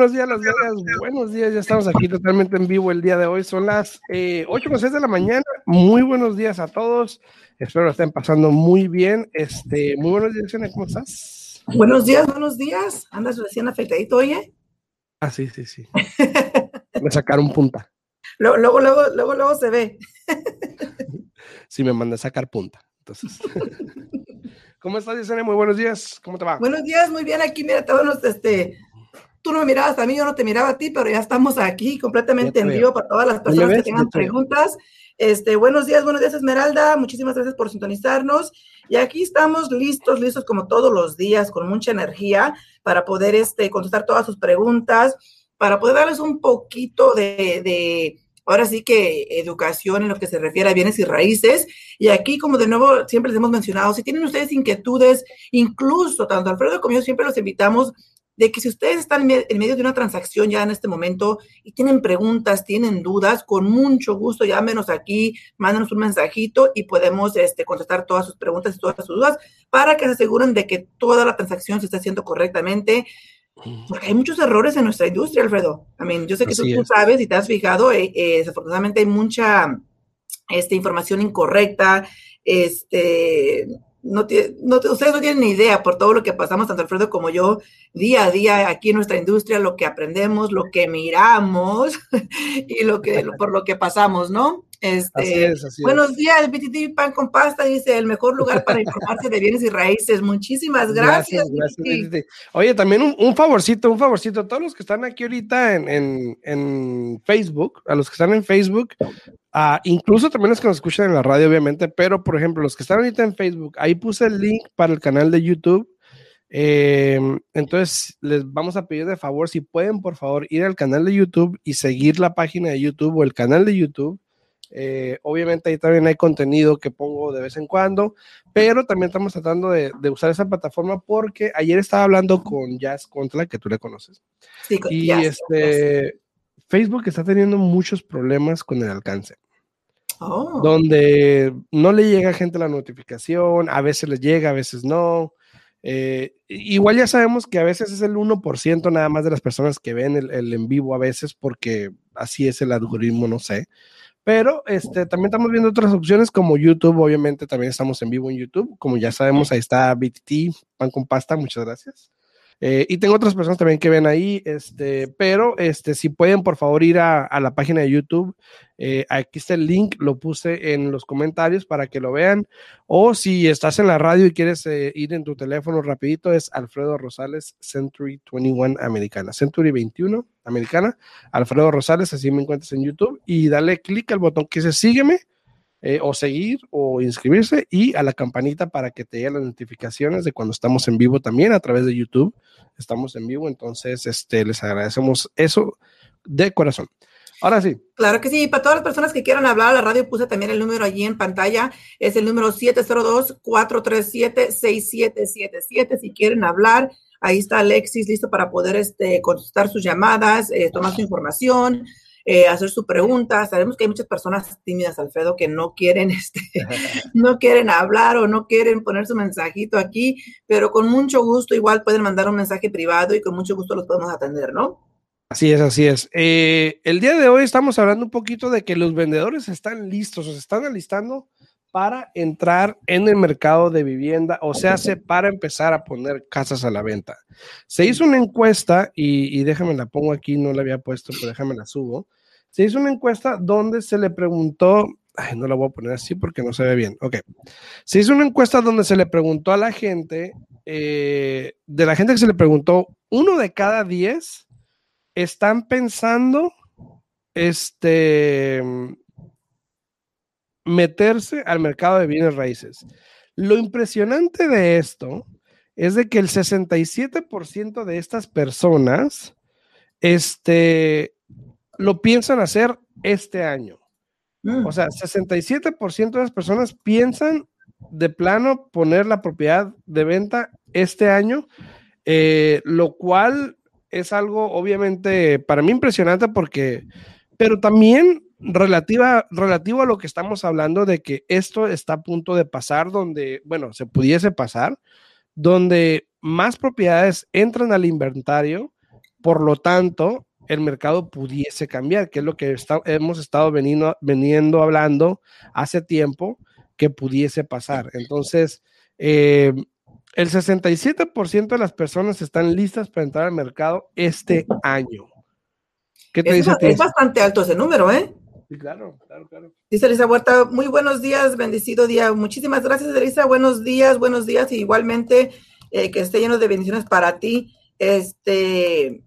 Buenos días, Las Vegas. Buenos días, ya estamos aquí totalmente en vivo el día de hoy. Son las eh, 8.06 de la mañana. Muy buenos días a todos. Espero lo estén pasando muy bien. Este, muy buenos días, ¿cómo estás? Buenos días, buenos días. ¿Andas recién afeitadito, oye? Ah, sí, sí, sí. me sacaron punta. Luego, luego, luego, luego, luego se ve. sí, me mandé a sacar punta. Entonces. ¿Cómo estás, Yesenia? Muy buenos días. ¿Cómo te va? Buenos días, muy bien. Aquí, mira, todos este, tú no me mirabas a mí, yo no te miraba a ti, pero ya estamos aquí completamente en vivo para todas las personas que tengan preguntas. Este, buenos días, buenos días, Esmeralda. Muchísimas gracias por sintonizarnos. Y aquí estamos listos, listos como todos los días, con mucha energía para poder este, contestar todas sus preguntas, para poder darles un poquito de, de ahora sí que educación en lo que se refiere a bienes y raíces. Y aquí, como de nuevo siempre les hemos mencionado, si tienen ustedes inquietudes, incluso tanto Alfredo como yo siempre los invitamos de que si ustedes están en medio de una transacción ya en este momento y tienen preguntas, tienen dudas, con mucho gusto llámenos aquí, mándenos un mensajito y podemos este, contestar todas sus preguntas y todas sus dudas para que se aseguren de que toda la transacción se está haciendo correctamente. Porque hay muchos errores en nuestra industria, Alfredo. I mean, yo sé que tú, tú, sabes y te has fijado, eh, eh, desafortunadamente hay mucha este, información incorrecta, este, no, no, ustedes no tienen ni idea por todo lo que pasamos, tanto Alfredo como yo, día a día aquí en nuestra industria, lo que aprendemos, lo que miramos y lo que, por lo que pasamos, ¿no? Este, buenos días, BTT Pan con Pasta, dice el mejor lugar para informarse de bienes y raíces. Muchísimas gracias. gracias, Oye, también un, favorcito, un favorcito. Todos los que están aquí ahorita en, en, Facebook, a los que están en Facebook, uh, incluso también los que nos escuchan en la radio, obviamente, pero por ejemplo, los que están ahorita en Facebook, ahí puse el link para el canal de YouTube. Eh, entonces, les vamos a pedir de favor, si pueden, por favor, ir al canal de YouTube y seguir la página de YouTube o el canal de YouTube eh, obviamente ahí también hay contenido que pongo de vez en cuando, pero también estamos tratando de, usar esa plataforma porque ayer estaba hablando con Jazz Contra, que tú le conoces. Sí, y este, Facebook está teniendo muchos problemas con el alcance. Oh. Donde no le llega a gente la notificación, a veces le llega, a veces no. Eh, igual ya sabemos que a veces es el 1% nada más de las personas que ven el, el, en vivo a veces porque así es el algoritmo, no sé. Pero este, también estamos viendo otras opciones como YouTube, obviamente también estamos en vivo en YouTube. Como ya sabemos, ahí está BTT, pan con pasta, muchas gracias. Eh, y tengo otras personas también que ven ahí, este, pero este, si pueden, por favor, ir a, la página de YouTube. Eh, aquí está el link, lo puse en los comentarios para que lo vean. O si estás en la radio y quieres eh, ir en tu teléfono rapidito, es Alfredo Rosales Century 21 Americana, Century 21 Americana. Alfredo Rosales, así me encuentras en YouTube. Y dale clic al botón que dice sígueme eh, o seguir o inscribirse y a la campanita para que te lleguen las notificaciones de cuando estamos en vivo también a través de YouTube. Estamos en vivo, entonces este, les agradecemos eso de corazón. Ahora sí. Claro que sí. Para todas las personas que quieran hablar, la radio puse también el número allí en pantalla. Es el número 702-437-6777. Si quieren hablar, ahí está Alexis listo para poder este, contestar sus llamadas, eh, tomar su información, eh, hacer su pregunta. Sabemos que hay muchas personas tímidas, Alfredo, que no quieren, este, no quieren hablar o no quieren poner su mensajito aquí, pero con mucho gusto igual pueden mandar un mensaje privado y con mucho gusto los podemos atender, ¿no? Así es, así es. Eh, el día de hoy estamos hablando un poquito de que los vendedores están listos, o se están alistando para entrar en el mercado de vivienda, o sea, para empezar a poner casas a la venta. Se hizo una encuesta, y, y déjame la pongo aquí, no la había puesto, pero déjame la subo se hizo una encuesta donde se le preguntó, no la voy a poner así porque no se ve bien, ok, se hizo una encuesta donde se le preguntó a la gente, eh, de la gente que se le preguntó, uno de cada diez están pensando, este, meterse al mercado de bienes raíces. Lo impresionante de esto es de que el 67% de estas personas, este, lo piensan hacer este año. Mm. O sea, 67% de las personas piensan de plano poner la propiedad de venta este año, eh, lo cual es algo obviamente para mí impresionante porque, pero también relativa, relativo a lo que estamos hablando de que esto está a punto de pasar, donde, bueno, se pudiese pasar, donde más propiedades entran al inventario, por lo tanto, el mercado pudiese cambiar, que es lo que hemos estado veniendo, veniendo hablando hace tiempo que pudiese pasar. Entonces, eh, el 67% de las personas están listas para entrar al mercado este año. ¿Qué te es, dice es bastante alto ese número, ¿eh? Sí, claro, claro, claro. Dice Elisa Huerta, muy buenos días, bendecido día. Muchísimas gracias, Elisa. Buenos días, buenos días. Y igualmente, eh, que esté lleno de bendiciones para ti. Este.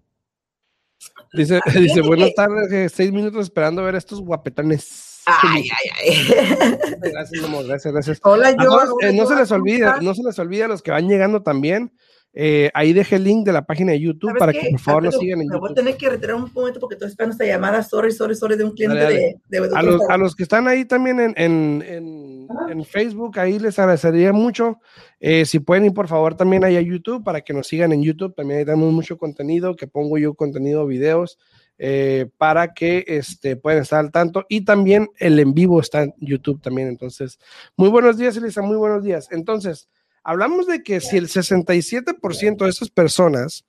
Dice, dice buenas tardes, seis minutos esperando ver estos guapetones. Ay, ay, ay. Gracias, amor, gracias, gracias. Hola, yo. Eh, no se les olvide, no se les olvide a los que van llegando también. Eh, ahí dejé el link de la página de YouTube para que por favor nos sigan en me YouTube. voy a tener que retirar un momento porque estoy esperando esta llamada. Sorry, sorry, sorry, de un cliente De, de, a, los, a, los, que están ahí también en, en, en, en Facebook, ahí les agradecería mucho. Eh, si pueden ir por favor también ahí a YouTube para que nos sigan en YouTube. También ahí tenemos mucho contenido que pongo yo contenido, videos. Eh, para que este, puedan estar al tanto. Y también el en vivo está en YouTube también. Entonces, muy buenos días, Elisa, muy buenos días. Entonces, hablamos de que si el 67% de esas personas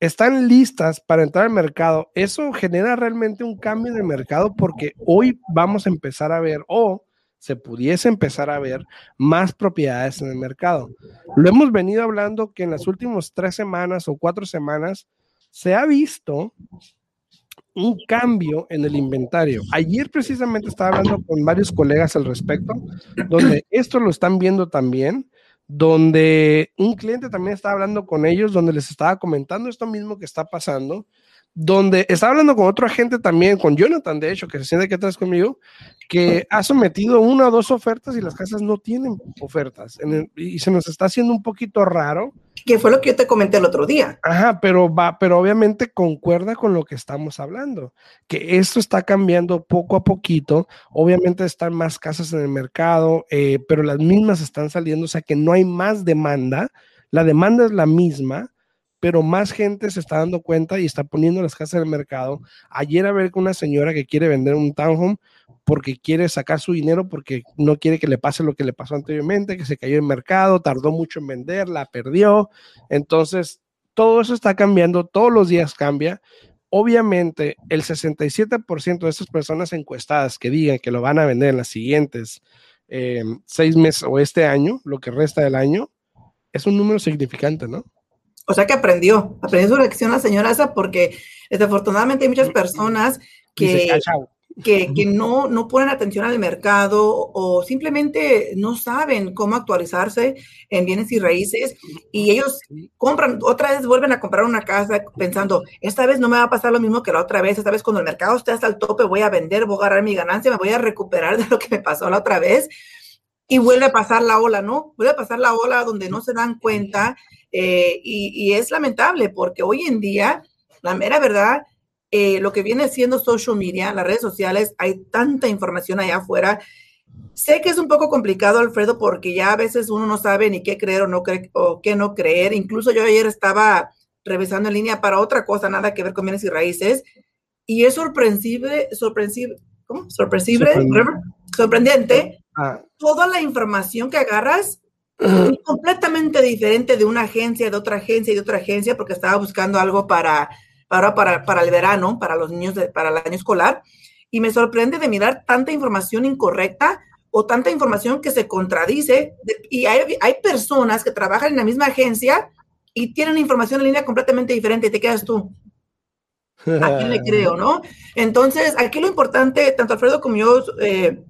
están listas para entrar al mercado, eso genera realmente un cambio de mercado porque hoy vamos a empezar a ver o se pudiese empezar a ver más propiedades en el mercado. Lo hemos venido hablando que en las últimas tres semanas o cuatro semanas se ha visto un cambio en el inventario. Ayer precisamente estaba hablando con varios colegas al respecto, donde esto lo están viendo también, donde un cliente también estaba hablando con ellos, donde les estaba comentando esto mismo que está pasando, donde estaba hablando con otro agente también, con Jonathan, de hecho, que se siente aquí atrás conmigo, que ha sometido una o dos ofertas y las casas no tienen ofertas. y se nos está haciendo un poquito raro. Que fue lo que yo te comenté el otro día. Ajá, pero va, pero obviamente concuerda con lo que estamos hablando, que esto está cambiando poco a poquito. Obviamente están más casas en el mercado, eh, pero las mismas están saliendo, o sea que no hay más demanda. La demanda es la misma, pero más gente se está dando cuenta y está poniendo las casas en el mercado. Ayer a ver con una señora que quiere vender un townhome porque quiere sacar su dinero, porque no quiere que le pase lo que le pasó anteriormente, que se cayó en mercado, tardó mucho en vender, la perdió. Entonces, todo eso está cambiando, todos los días cambia. Obviamente, el 67% de esas personas encuestadas que digan que lo van a vender en las siguientes eh, seis meses o este año, lo que resta del año, es un número significante, ¿no? O sea que aprendió, aprendió su lección la señora esa porque desafortunadamente hay muchas personas que, que, que, no, no ponen atención al mercado o simplemente no saben cómo actualizarse en bienes y raíces y ellos compran, otra vez vuelven a comprar una casa pensando, esta vez no me va a pasar lo mismo que la otra vez, esta vez cuando el mercado esté hasta el tope voy a vender, voy a agarrar mi ganancia, me voy a recuperar de lo que me pasó la otra vez y vuelve a pasar la ola, ¿no? Vuelve a pasar la ola donde no se dan cuenta eh, y, es lamentable porque hoy en día, la mera verdad, eh, lo que viene siendo social media, las redes sociales, hay tanta información allá afuera. Sé que es un poco complicado, Alfredo, porque ya a veces uno no sabe ni qué creer o, no o qué no creer. Incluso yo ayer estaba revisando en línea para otra cosa, nada que ver con bienes y raíces, y es sorpresible, sorpresible, ¿cómo? Sorpresible, sorprendente, ah. toda la información que agarras es completamente diferente de una agencia, de otra agencia y de otra agencia, porque estaba buscando algo para, para, para, para el verano, para los niños, para el año escolar, y me sorprende de mirar tanta información incorrecta o tanta información que se contradice. y hay, hay personas que trabajan en la misma agencia y tienen información en línea completamente diferente y te quedas tú. ¿A quién le creo, no? Entonces, aquí lo importante, tanto Alfredo como yo, eh,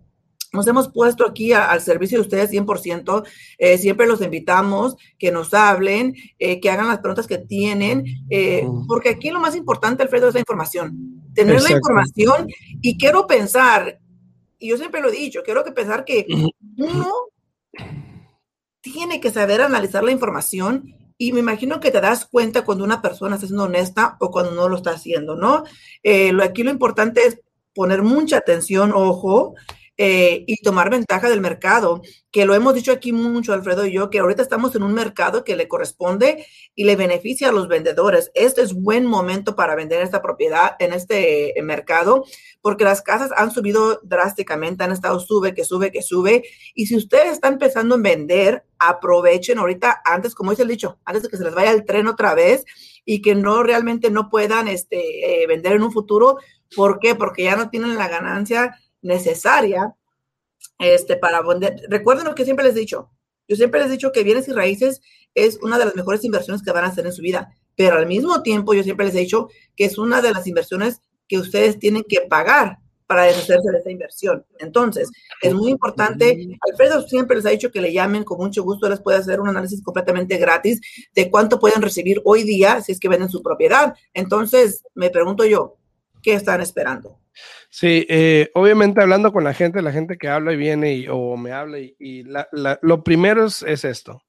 nos hemos puesto aquí al servicio de ustedes 100%. Eh, siempre los invitamos que nos hablen, eh, que hagan las preguntas que tienen, eh, porque aquí lo más importante, Alfredo, es la información. Tener la información y quiero pensar, y yo siempre lo he dicho, quiero que pensar que uno tiene que saber analizar la información y me imagino que te das cuenta cuando una persona está siendo honesta o cuando no lo está haciendo, ¿no? lo, aquí lo importante es poner mucha atención, ojo, eh, y tomar ventaja del mercado, que lo hemos dicho aquí mucho, Alfredo y yo, que ahorita estamos en un mercado que le corresponde y le beneficia a los vendedores. Este es buen momento para vender esta propiedad en este eh, mercado, porque las casas han subido drásticamente, han estado sube, que sube, que sube. Y si ustedes están empezando a vender, aprovechen ahorita, antes, como dice el dicho, antes de que se les vaya el tren otra vez y que no realmente no puedan este, eh, vender en un futuro. ¿Por qué? Porque ya no tienen la ganancia necesaria este, para vender. Recuerden lo que siempre les he dicho. Yo siempre les he dicho que bienes y raíces es una de las mejores inversiones que van a hacer en su vida, pero al mismo tiempo yo siempre les he dicho que es una de las inversiones que ustedes tienen que pagar para deshacerse de esa inversión. Entonces, es muy importante. Alfredo siempre les ha dicho que le llamen con mucho gusto, les puede hacer un análisis completamente gratis de cuánto pueden recibir hoy día si es que venden su propiedad. Entonces, me pregunto yo, ¿qué están esperando? Sí, eh, obviamente hablando con la gente, la gente que habla y viene y, o me habla y, lo primero es, esto.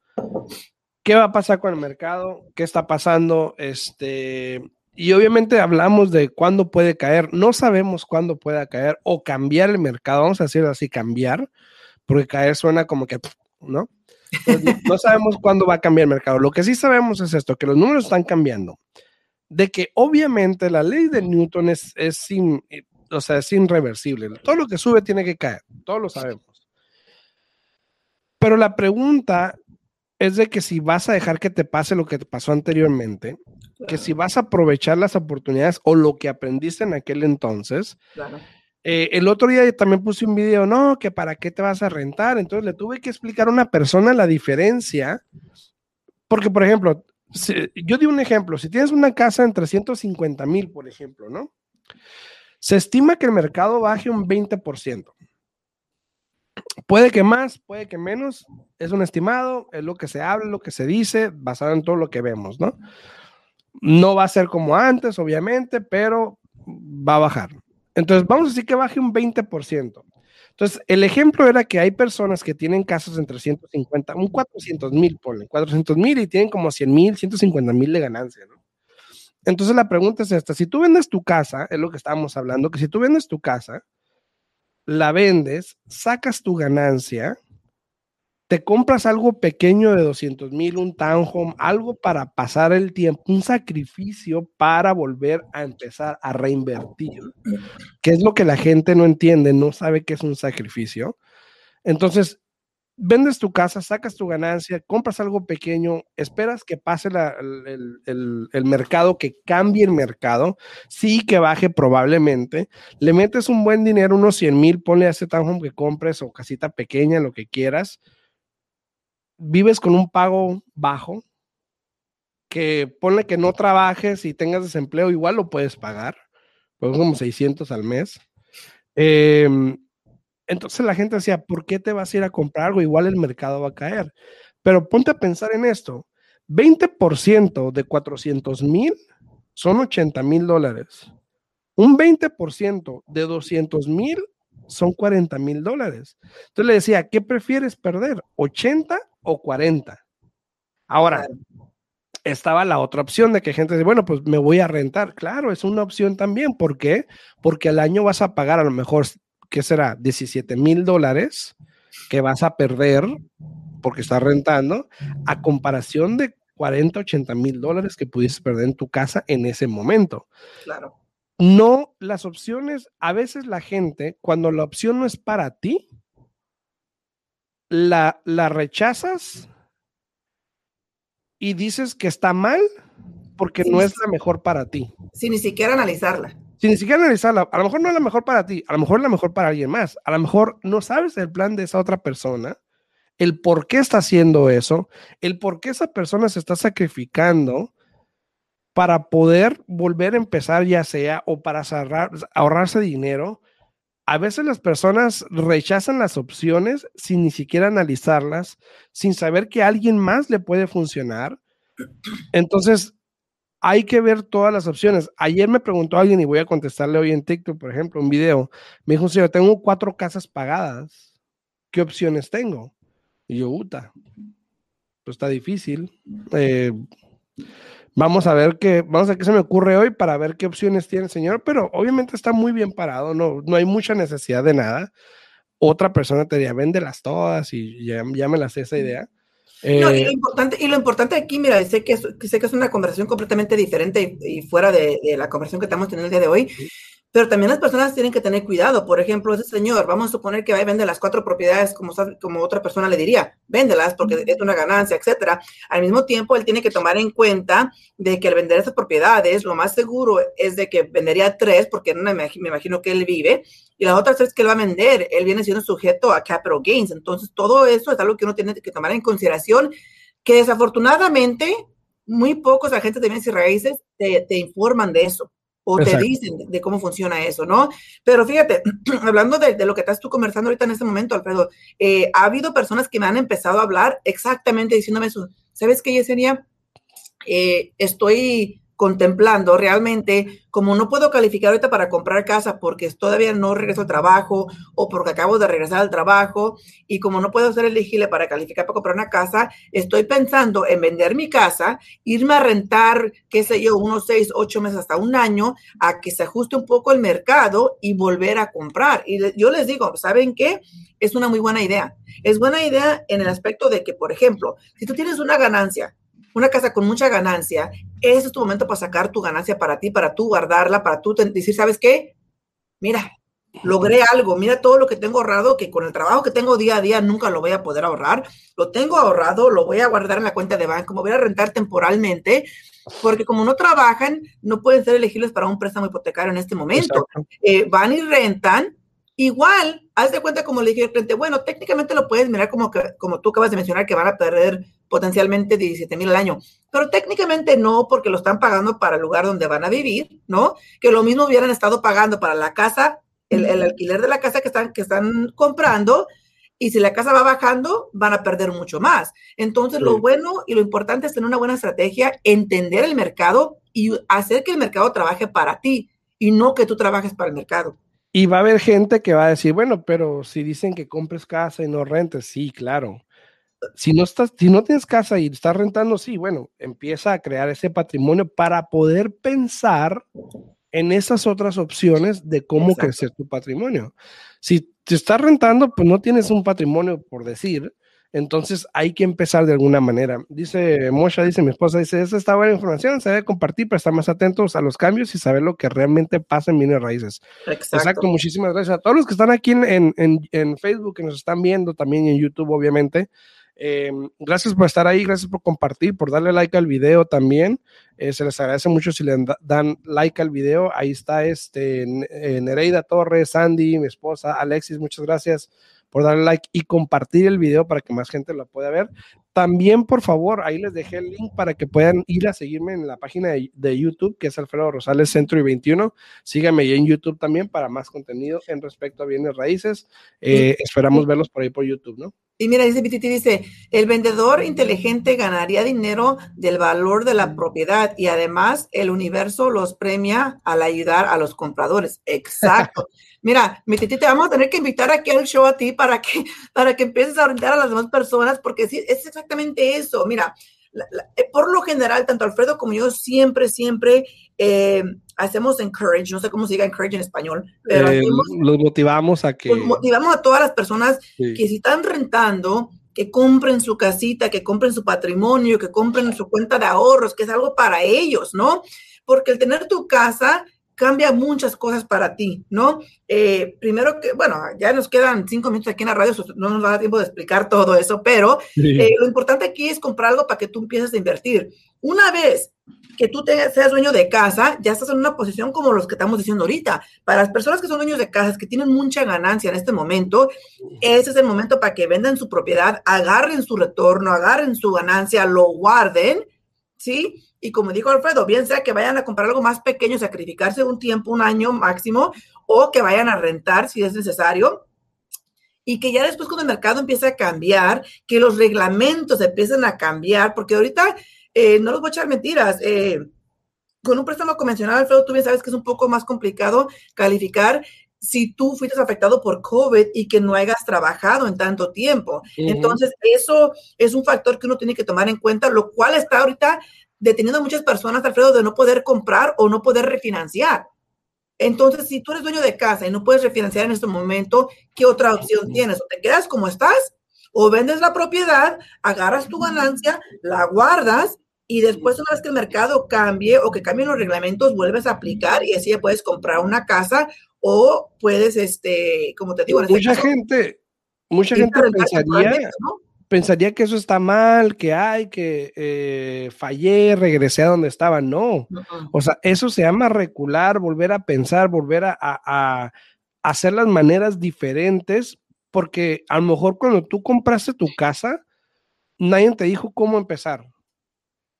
¿Qué va a pasar con el mercado? ¿Qué está pasando? Este, y obviamente hablamos de cuándo puede caer. No sabemos cuándo pueda caer o cambiar el mercado. Vamos a decirlo así, cambiar, porque caer suena como que, ¿no? no sabemos cuándo va a cambiar el mercado. Lo que sí sabemos es esto, que los números están cambiando. De que obviamente la ley de Newton es, es sin, o sea, es irreversible. Todo lo que sube tiene que caer, todos lo sabemos. Pero la pregunta es de que si vas a dejar que te pase lo que te pasó anteriormente, que si vas a aprovechar las oportunidades o lo que aprendiste en aquel entonces. Eh, el otro día también puse un video, no, que para qué te vas a rentar. Entonces le tuve que explicar a una persona la diferencia. Porque, por ejemplo, yo di un ejemplo, si tienes una casa en 350 mil, por ejemplo, ¿no? Se estima que el mercado baje un 20%. Puede que más, puede que menos, es un estimado, es lo que se habla, lo que se dice, basado en todo lo que vemos, ¿no? No va a ser como antes, obviamente, pero va a bajar. Entonces, vamos a decir que baje un 20%. Entonces, el ejemplo era que hay personas que tienen casas en 350, un 400 mil, ponen 400 mil y tienen como 100 mil, 150 mil de ganancia, ¿no? Entonces la pregunta es esta, si tú vendes tu casa, es lo que estábamos hablando, que si tú vendes tu casa, la vendes, sacas tu ganancia, te compras algo pequeño de 200 mil, un townhome, algo para pasar el tiempo, un sacrificio para volver a empezar a reinvertir, que es lo que la gente no entiende, no sabe que es un sacrificio. Entonces, vendes tu casa, sacas tu ganancia, compras algo pequeño, esperas que pase el, mercado, que cambie el mercado, sí que baje probablemente, le metes un buen dinero, unos 100 mil, ponle a ese townhome que compres o casita pequeña, lo que quieras, vives con un pago bajo, que ponle que no trabajes y tengas desempleo, igual lo puedes pagar, pues como 600 al mes. Eh, entonces la gente decía, ¿por qué te vas a ir a comprar algo? Igual el mercado va a caer. Pero ponte a pensar en esto. 20% de 400 mil son 80 mil dólares. Un 20% de 200 mil son 40 mil dólares. Entonces le decía, ¿qué prefieres perder? ¿80 o 40? Ahora, estaba la otra opción de que gente dice, bueno, pues me voy a rentar. Claro, es una opción también. ¿Por qué? Porque al año vas a pagar a lo mejor ¿qué será? 17 mil dólares que vas a perder porque estás rentando, a comparación de 40, 80 mil dólares que pudieses perder en tu casa en ese momento. Claro. No, las opciones, a veces la gente, cuando la opción no es para ti, la, la rechazas y dices que está mal porque no es la mejor para ti. Sin ni siquiera analizarla sin ni siquiera analizarla, a lo mejor no es la mejor para ti, a lo mejor es la mejor para alguien más, a lo mejor no sabes el plan de esa otra persona, el por qué está haciendo eso, el por qué esa persona se está sacrificando para poder volver a empezar ya sea o para ahorrarse dinero. A veces las personas rechazan las opciones sin ni siquiera analizarlas, sin saber que alguien más le puede funcionar. Entonces, hay que ver todas las opciones. Ayer me preguntó alguien y voy a contestarle hoy en TikTok, por ejemplo, un video. Me dijo, señor, tengo cuatro casas pagadas. ¿Qué opciones tengo? Y yo, puta, pues está difícil. Eh, vamos a ver qué, vamos a ver qué se me ocurre hoy para ver qué opciones tiene el señor, pero obviamente está muy bien parado, no, no hay mucha necesidad de nada. otra persona te diría, véndelas todas y ya, me las sé esa idea. No, y, lo eh, importante, y lo importante aquí, mira, sé que, es, sé que es una conversación completamente diferente y, fuera de, de, la conversación que estamos teniendo el día de hoy, pero también las personas tienen que tener cuidado. Por ejemplo, ese señor, vamos a suponer que va a vender las cuatro propiedades como, como otra persona le diría, véndelas porque es una ganancia, etcétera. Al mismo tiempo, él tiene que tomar en cuenta de que al vender esas propiedades, lo más seguro es de que vendería tres, porque me imagino que él vive, y las otras tres que él va a vender, él viene siendo sujeto a capital gains. Entonces, todo eso es algo que uno tiene que tomar en consideración, que desafortunadamente muy pocos agentes de bienes y raíces te, te informan de eso o te dicen de, cómo funciona eso, ¿no? Pero fíjate, hablando de, lo que estás tú conversando ahorita en este momento, Alfredo, eh, ha habido personas que me han empezado a hablar exactamente diciéndome eso. ¿Sabes qué, Yesenia? Eh, estoy contemplando realmente, como no puedo calificar ahorita para comprar casa porque todavía no regreso al trabajo o porque acabo de regresar al trabajo y como no puedo ser elegible para calificar para comprar una casa, estoy pensando en vender mi casa, irme a rentar, qué sé yo, unos seis, ocho meses hasta un año, a que se ajuste un poco el mercado y volver a comprar. Y yo les digo, ¿saben qué? Es una muy buena idea. Es buena idea en el aspecto de que, por ejemplo, si tú tienes una ganancia una casa con mucha ganancia, ese es tu momento para sacar tu ganancia para ti, para tú guardarla, para tú decir, ¿sabes qué? Mira, logré algo, mira todo lo que tengo ahorrado, que con el trabajo que tengo día a día nunca lo voy a poder ahorrar, lo tengo ahorrado, lo voy a guardar en la cuenta de banco, me voy a rentar temporalmente, porque como no trabajan, no pueden ser elegibles para un préstamo hipotecario en este momento. Eh, van y rentan, igual, haz de cuenta como le dije al cliente, bueno, técnicamente lo puedes mirar como, que, como tú acabas de mencionar, que van a perder potencialmente 17 mil al año, pero técnicamente no, porque lo están pagando para el lugar donde van a vivir, ¿no? Que lo mismo hubieran estado pagando para la casa, el, alquiler de la casa que están, que están comprando, y si la casa va bajando, van a perder mucho más. Entonces, lo bueno y lo importante es tener una buena estrategia, entender el mercado y hacer que el mercado trabaje para ti y no que tú trabajes para el mercado. Y va a haber gente que va a decir, bueno, pero si dicen que compres casa y no rentes, sí, claro si no estás, si no tienes casa y estás rentando, sí, bueno, empieza a crear ese patrimonio para poder pensar en esas otras opciones de cómo crecer tu patrimonio. Si te estás rentando, pues no tienes un patrimonio por decir, entonces hay que empezar de alguna manera. Dice Mosha, dice mi esposa, dice, esa está buena información, se debe compartir para estar más atentos a los cambios y saber lo que realmente pasa en bienes raíces. Exacto. muchísimas gracias a todos los que están aquí en, en, en Facebook, que nos están viendo, también en YouTube, obviamente. Eh, gracias por estar ahí, gracias por compartir, por darle like al video también. Eh, se les agradece mucho si le dan like al video. Ahí está este eh, Nereida Torres, Sandy, mi esposa, Alexis, muchas gracias por darle like y compartir el video para que más gente lo pueda ver. También, por favor, ahí les dejé el link para que puedan ir a seguirme en la página de, YouTube, que es Alfredo Rosales Centro y 21. Síganme ahí en YouTube también para más contenido en respecto a bienes raíces. esperamos verlos por ahí por YouTube, ¿no? Y mira, dice BTT, dice, el vendedor inteligente ganaría dinero del valor de la propiedad y además el universo los premia al ayudar a los compradores. Exacto. mira, BTT, te vamos a tener que invitar aquí al show a ti para que, para que empieces a orientar a las demás personas, porque sí, es exactamente eso. Mira, eh, por lo general, tanto Alfredo como yo siempre, siempre eh, hacemos encourage, no sé cómo se diga encourage en español, pero eh, los motivamos a que... Motivamos a todas las personas que si están rentando, que compren su casita, que compren su patrimonio, que compren su cuenta de ahorros, que es algo para ellos, ¿no? Porque el tener tu casa cambia muchas cosas para ti, ¿no? Eh, primero que, bueno, ya nos quedan cinco minutos aquí en la radio, no nos va a dar tiempo de explicar todo eso, pero eh, lo importante aquí es comprar algo para que tú empieces a invertir. Una vez que tú seas dueño de casa, ya estás en una posición como los que estamos diciendo ahorita. Para las personas que son dueños de casas, que tienen mucha ganancia en este momento, ese es el momento para que vendan su propiedad, agarren su retorno, agarren su ganancia, lo guarden, ¿sí? Y como dijo Alfredo, bien sea que vayan a comprar algo más pequeño, sacrificarse un tiempo, un año máximo, o que vayan a rentar si es necesario. Y que ya después cuando el mercado empiece a cambiar, que los reglamentos empiecen a cambiar, porque ahorita, eh, no los voy a echar mentiras, eh, con un préstamo convencional, Alfredo, tú bien sabes que es un poco más complicado calificar si tú fuiste afectado por COVID y que no hayas trabajado en tanto tiempo. Entonces, eso es un factor que uno tiene que tomar en cuenta, lo cual está ahorita deteniendo a muchas personas, Alfredo, de no poder comprar o no poder refinanciar. Entonces, si tú eres dueño de casa y no puedes refinanciar en este momento, ¿qué otra opción tienes? O te quedas como estás, o vendes la propiedad, agarras tu ganancia, la guardas y después una vez que el mercado cambie o que cambien los reglamentos, vuelves a aplicar y así ya puedes comprar una casa o puedes, este, como te digo, este mucha gente, mucha gente pensaría, pensaría que eso está mal, que hay, que eh, fallé, regresé a donde estaba. No, o sea, eso se llama recular, volver a pensar, volver a, a, hacer las maneras diferentes, porque a lo mejor cuando tú compraste tu casa, nadie te dijo cómo empezar.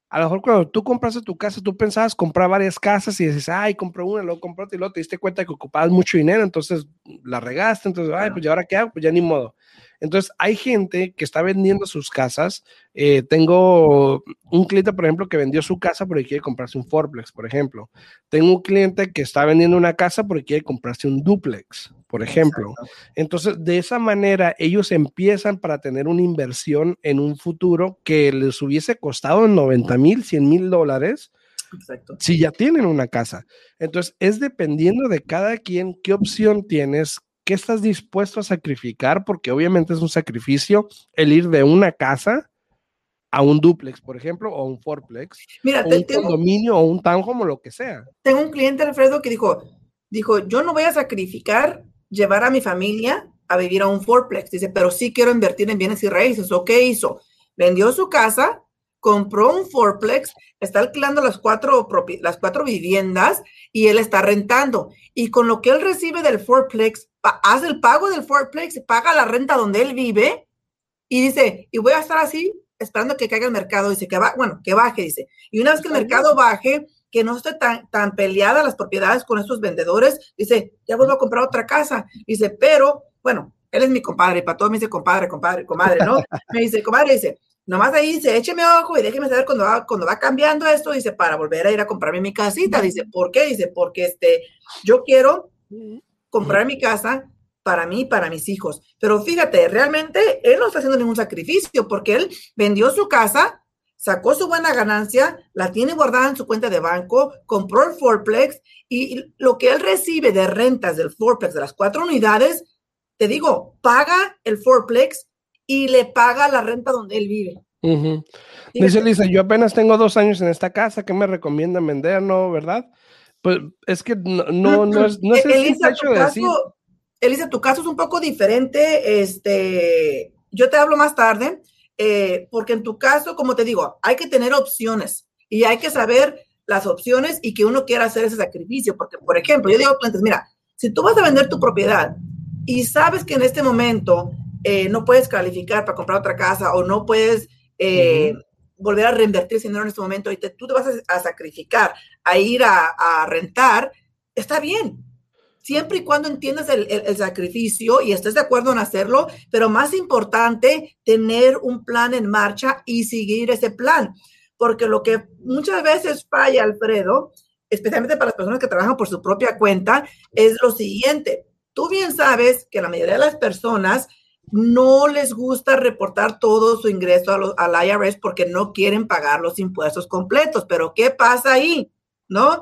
A lo mejor cuando tú compraste tu casa, tú pensabas comprar varias casas y dices, ay, compré una, luego compré otra y luego te diste cuenta que ocupabas mucho dinero, entonces la regaste, entonces, ay, pues ya ahora qué hago, pues ya ni modo. Entonces, hay gente que está vendiendo sus casas. Eh, tengo un cliente, por ejemplo, que vendió su casa porque quiere comprarse un fourplex, por ejemplo. Tengo un cliente que está vendiendo una casa porque quiere comprarse un duplex, por ejemplo. Entonces, de esa manera, ellos empiezan para tener una inversión en un futuro que les hubiese costado 90 mil, 100 mil dólares. Exacto. Si ya tienen una casa. Entonces, es dependiendo de cada quien qué opción tienes, ¿qué estás dispuesto a sacrificar? Porque obviamente es un sacrificio el ir de una casa a un duplex, por ejemplo, o un fourplex, Mira, o un condominio o un townhome o lo que sea. Tengo un cliente, Alfredo, que dijo, dijo, yo no voy a sacrificar llevar a mi familia a vivir a un fourplex, dice, pero sí quiero invertir en bienes y raíces. ¿O qué hizo? Vendió su casa, compró un fourplex, está alquilando las cuatro, las cuatro viviendas y él está rentando. Y con lo que él recibe del fourplex, hace el pago del fourplex, paga la renta donde él vive y dice, y voy a estar así esperando que caiga el mercado, dice que va, bueno, que baje, dice. Y una vez que el mercado baje, que no esté tan, tan peleada las propiedades con estos vendedores, dice, ya vuelvo a comprar otra casa. Dice, pero, bueno, él es mi compadre, y para todo me dice compadre, compadre, comadre, ¿no? Me dice, comadre, dice, nomás ahí dice, écheme ojo y déjeme saber cuando va, cuando va cambiando esto, dice, para volver a ir a comprarme mi casita. Dice, ¿por qué? Dice, porque este, yo quiero comprar mi casa para mí y para mis hijos. Pero fíjate, realmente él no está haciendo ningún sacrificio porque él vendió su casa, sacó su buena ganancia, la tiene guardada en su cuenta de banco, compró el fourplex y lo que él recibe de rentas del fourplex de las cuatro unidades, te digo, paga el fourplex y le paga la renta donde él vive. Dice Lisa, yo apenas tengo dos años en esta casa, ¿qué me recomienda vender? No, ¿verdad? Pues es que no, no, es, no es el Elisa, de decir... Elisa, tu caso es un poco diferente. Este, yo te hablo más tarde, eh, porque en tu caso, como te digo, hay que tener opciones y hay que saber las opciones y que uno quiera hacer ese sacrificio. Porque, por ejemplo, yo digo a clientes, mira, si tú vas a vender tu propiedad y sabes que en este momento eh, no puedes calificar para comprar otra casa o no puedes eh, volver a reinvertir ese dinero en este momento y tú te vas a, sacrificar a ir a, rentar, está bien. Siempre y cuando entiendas el, sacrificio y estés de acuerdo en hacerlo, pero más importante, tener un plan en marcha y seguir ese plan. Porque lo que muchas veces falla, Alfredo, especialmente para las personas que trabajan por su propia cuenta, es lo siguiente. Tú bien sabes que la mayoría de las personas no les gusta reportar todo su ingreso al IRS porque no quieren pagar los impuestos completos. Pero ¿qué pasa ahí? ¿No?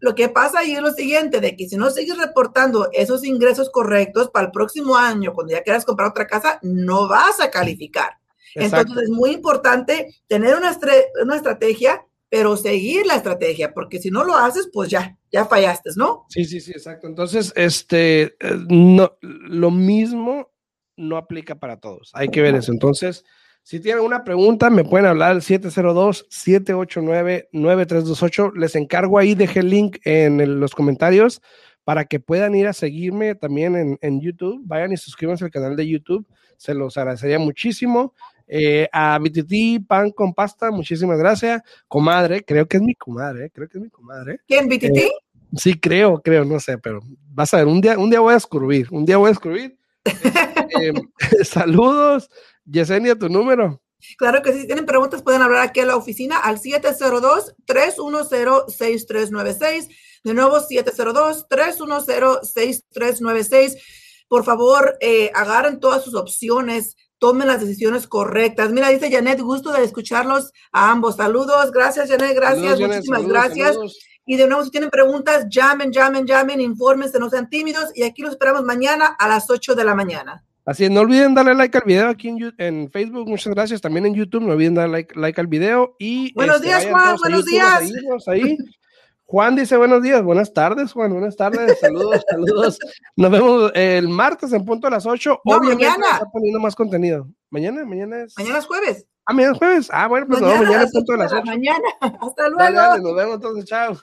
Lo que pasa ahí es lo siguiente, de que si no sigues reportando esos ingresos correctos para el próximo año, cuando ya quieras comprar otra casa, no vas a calificar. Entonces es muy importante tener una, una estrategia, pero seguir la estrategia, porque si no lo haces, pues ya, ya fallaste, ¿no? Sí, sí, sí, exacto. Entonces, este, eh, no, lo mismo no aplica para todos. Hay que ver eso. Entonces, si tienen una pregunta, me pueden hablar al 702-789-9328. Les encargo ahí, dejé el link en los comentarios para que puedan ir a seguirme también en, YouTube. Vayan y suscríbanse al canal de YouTube. Se los agradecería muchísimo. Eh, a BTT, pan con pasta, muchísimas gracias. Comadre, creo que es mi comadre, creo que es mi comadre. ¿Quién, BTT? Eh, sí, creo, creo, no sé, pero vas a ver, un día, un día voy a escribir, un día voy a escribir eh, saludos. Yesenia, tu número. Claro que si tienen preguntas pueden hablar aquí a la oficina al 702-310-6396. De nuevo, 702-310-6396. Por favor, eh, agarren todas sus opciones, tomen las decisiones correctas. Mira, dice Janet, gusto de escucharlos a ambos. Saludos, gracias Janet, gracias, muchísimas gracias. Y de nuevo, si tienen preguntas, llamen, llamen, llamen, infórmense, no sean tímidos. Y aquí los esperamos mañana a las 8 de la mañana. Así es, no olviden darle like al video aquí en, Facebook. Muchas gracias. También en YouTube, no olviden darle like, al video. Y, buenos este, días, Juan. Buenos días. Ahí, Juan dice buenos días. Buenas tardes, Juan. Buenas tardes. Saludos, saludos. Nos vemos el martes en punto a las 8. No, Obviamente mañana. está poniendo más contenido. Mañana, mañana es. Mañana es jueves. Ah, mañana es jueves. Ah, bueno, pues mañana, no, mañana en punto a las 8. Mañana. Hasta luego. nos vemos entonces. Chao.